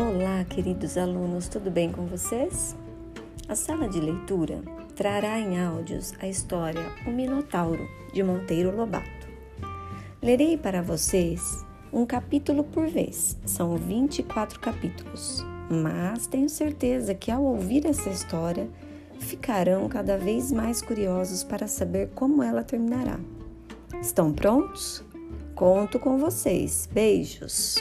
Olá, queridos alunos, tudo bem com vocês? A sala de leitura trará em áudios a história O Minotauro, de Monteiro Lobato. Lerei para vocês um capítulo por vez, são 24 capítulos, mas tenho certeza que ao ouvir essa história ficarão cada vez mais curiosos para saber como ela terminará. Estão prontos? Conto com vocês. Beijos!